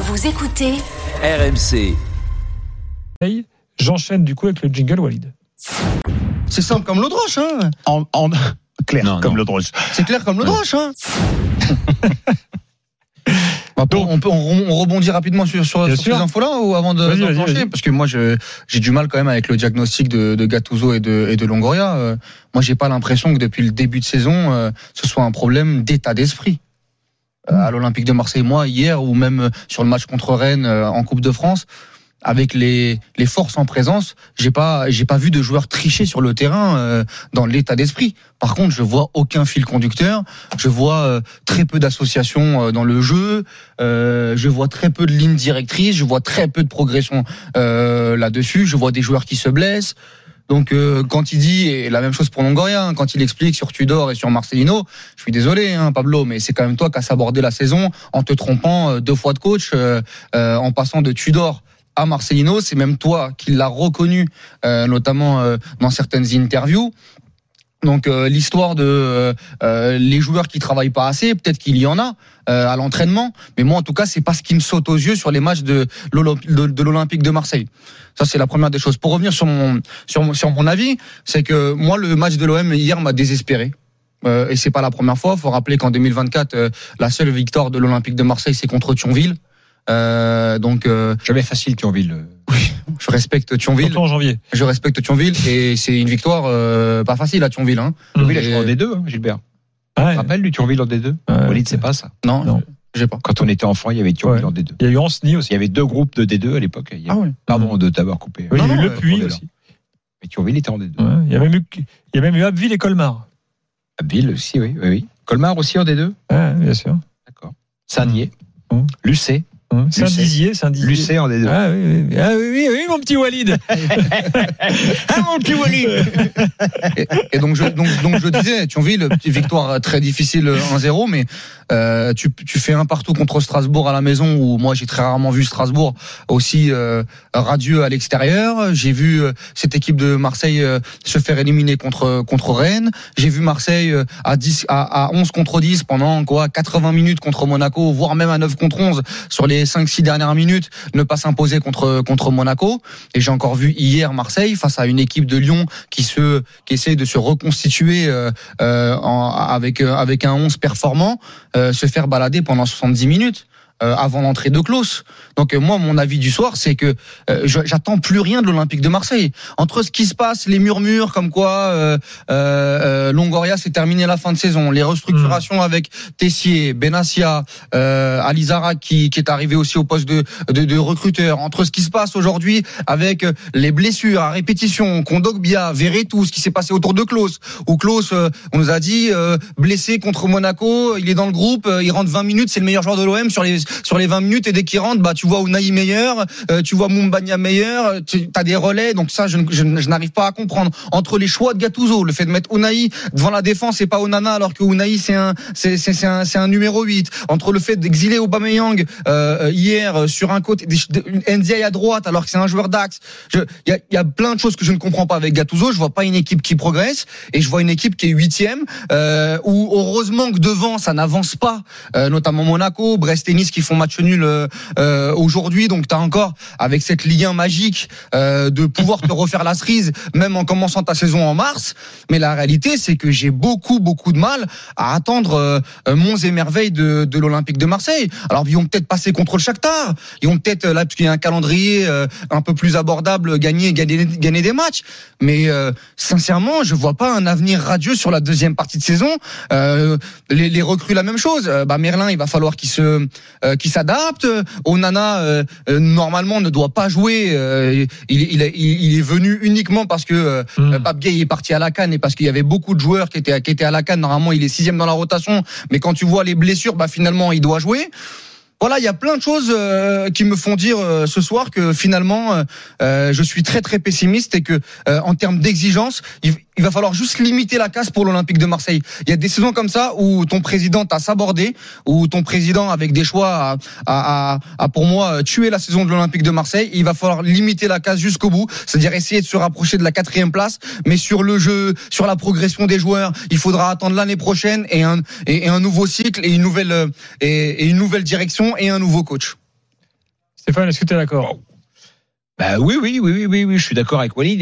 Vous écoutez RMC. Hey, J'enchaîne du coup avec le jingle Walid. C'est simple comme l'eau de roche, hein En, en- clair, Non, comme non. l'eau de roche. C'est clair comme l'eau de roche, hein Donc- on, peut, on, on rebondit rapidement sur, sur, sur ces infos-là ou avant de Vas-y, vas-y, d'enclencher vas-y. Parce que moi, je- j'ai du mal quand même avec le diagnostic de, de Gattuso et de, et de Longoria. Euh, moi, j'ai pas l'impression que depuis le début de saison, euh, ce soit un problème d'état d'esprit. Euh, à l'Olympique de Marseille, moi, hier, ou même euh, sur le match contre Rennes euh, en Coupe de France, avec les, les forces en présence, j'ai pas j'ai pas vu de joueurs tricher sur le terrain euh, dans l'état d'esprit. Par contre, je vois aucun fil conducteur, je vois euh, très peu d'associations euh, dans le jeu, je vois très peu de lignes directrices, je vois très peu de progression là-dessus, je vois des joueurs qui se blessent. Donc euh, quand il dit et la même chose pour Longoria, hein, quand il explique sur Tudor et sur Marcelino, je suis désolé hein, Pablo, mais c'est quand même toi qui as sabordé la saison en te trompant euh, deux fois de coach, euh, euh, en passant de Tudor à Marcelino, c'est même toi qui l'as reconnu, euh, notamment dans certaines interviews. Donc euh, l'histoire de euh, euh, les joueurs qui travaillent pas assez, peut-être qu'il y en a euh, à l'entraînement, mais moi en tout cas c'est pas ce qui me saute aux yeux sur les matchs de de l'Olympique de Marseille. Ça c'est la première des choses. Pour revenir sur mon sur mon, sur mon avis, c'est que moi le match de l'OM hier m'a désespéré. Euh, et c'est pas la première fois. Faut rappeler qu'en 2024, euh, la seule victoire de l'Olympique de Marseille, c'est contre Thionville. Euh, donc, euh, Jamais facile, Thionville. je respecte Thionville. Surtout en janvier. Je respecte Thionville et c'est une victoire euh, pas facile à Thionville. Hein. Thionville a Et- joué en D2, hein, Gilbert. Tu Ouais. te rappelles du Thionville en D2 Ouais. Walid, c'est pas ça. Non, Non. j'ai pas. Quand on était enfant, il y avait Thionville Ouais. en D2. Il y a eu Ancenis aussi. Il y avait deux groupes de D2 à l'époque. Ah ouais. Pardon de t'avoir coupé. Oui, il y a eu Le ouais, Puy est aussi. Mais Thionville était en D2. Ouais. Il y a même eu, il y a même eu Abbeville et Colmar. Abbeville aussi, oui, oui, oui. Colmar aussi en D2 Ouais, bien sûr. D'accord. Saint-Dié. Hum. Lucé. Hein. Saint-Dizier, Saint-Dizier. Lucé en D2. Ah oui, oui, ah, oui, mon petit Walid. Ah, mon petit Walid Et, et donc, je, donc, donc je disais, Thionville, petite victoire très difficile 1-0, mais euh, tu, tu fais un partout contre Strasbourg à la maison, où moi j'ai très rarement vu Strasbourg aussi euh, radieux à l'extérieur. J'ai vu euh, cette équipe de Marseille se faire éliminer contre contre Rennes. J'ai vu Marseille à 10 à, à 11 contre 10 pendant quoi 80 minutes contre Monaco, voire même à 9 contre 11 sur les 5-6 dernières minutes, ne pas s'imposer contre contre Monaco. Et j'ai encore vu hier Marseille face à une équipe de Lyon qui se qui essaie de se reconstituer euh, euh, avec euh, avec un 11 performant, se faire balader pendant 70 minutes. Euh, avant l'entrée de Klaus. Donc euh, moi, mon avis du soir, c'est que euh, j'attends plus rien de l'Olympique de Marseille. Entre ce qui se passe, les murmures comme quoi euh, euh, euh, Longoria s'est terminé la fin de saison, les restructurations avec Tessier, Benassia, euh, Alizara qui, qui est arrivé aussi au poste de, de, de recruteur. Entre ce qui se passe aujourd'hui avec les blessures à répétition, Kondogbia, Verretou, ce qui s'est passé autour de Klaus, où Klaus, euh, on nous a dit euh, blessé contre Monaco, il est dans le groupe, euh, il rentre 20 minutes, c'est le meilleur joueur de l'OM sur les sur les 20 minutes et dès qu'il rentre, bah tu vois Unai meilleur, euh, tu vois Mumbagna meilleur, tu as des relais, donc ça je, je, je n'arrive pas à comprendre entre les choix de Gattuso, le fait de mettre Unai devant la défense et pas Onana alors que Unai c'est un c'est c'est c'est un c'est un numéro 8, entre le fait d'exiler Aubameyang euh, hier euh, sur un côté, Ndiaye à droite alors que c'est un joueur d'axe, il y a, y a plein de choses que je ne comprends pas avec Gattuso. Je vois pas une équipe qui progresse et je vois une équipe qui est huitième. Euh, où heureusement que devant ça n'avance pas, euh, notamment Monaco, Brest et qui font match nul euh, euh, aujourd'hui. Donc tu as encore avec cette Ligue 1 magique euh, de pouvoir te refaire la cerise même en commençant ta saison en mars. Mais la réalité c'est que j'ai beaucoup beaucoup de mal à attendre euh, euh, et merveilles de, de l'Olympique de Marseille. Alors ils vont peut-être passer contre le Shakhtar, ils vont peut-être là parce qu'il y a un calendrier euh, un peu plus abordable gagner gagner gagner des matchs. Mais euh, sincèrement, je vois pas un avenir radieux sur la deuxième partie de saison. Euh, les, les recrues la même chose. Euh, bah Merlin, il va falloir qu'il se euh, qu'il s'adapte. Onana euh, euh, normalement ne doit pas jouer. Euh, il, il, il, est venu uniquement parce que euh, Hmm. Pape Gay est parti à la canne et parce qu'il y avait beaucoup de joueurs qui étaient qui étaient à la canne. Normalement, il est sixième dans la rotation. Mais quand tu vois les blessures, bah finalement, il doit jouer. voilà, il y a plein de choses euh, qui me font dire euh, ce soir que finalement, euh, je suis très très pessimiste et que euh, en termes d'exigence, il, il va falloir juste limiter la casse pour l'Olympique de Marseille. Il y a des saisons comme ça où ton président t'a sabordé, où ton président avec des choix a, a, a- a, pour moi tué la saison de l'Olympique de Marseille. Il va falloir limiter la casse jusqu'au bout, c'est-à-dire essayer de se rapprocher de la quatrième place, mais sur le jeu, sur la progression des joueurs, il faudra attendre l'année prochaine et un et, et un nouveau cycle et une nouvelle euh, et, et une nouvelle direction et un nouveau coach. Stéphane, est-ce que tu es d'accord? Bah oui, oui, oui, oui, oui, oui, je suis d'accord avec Walid.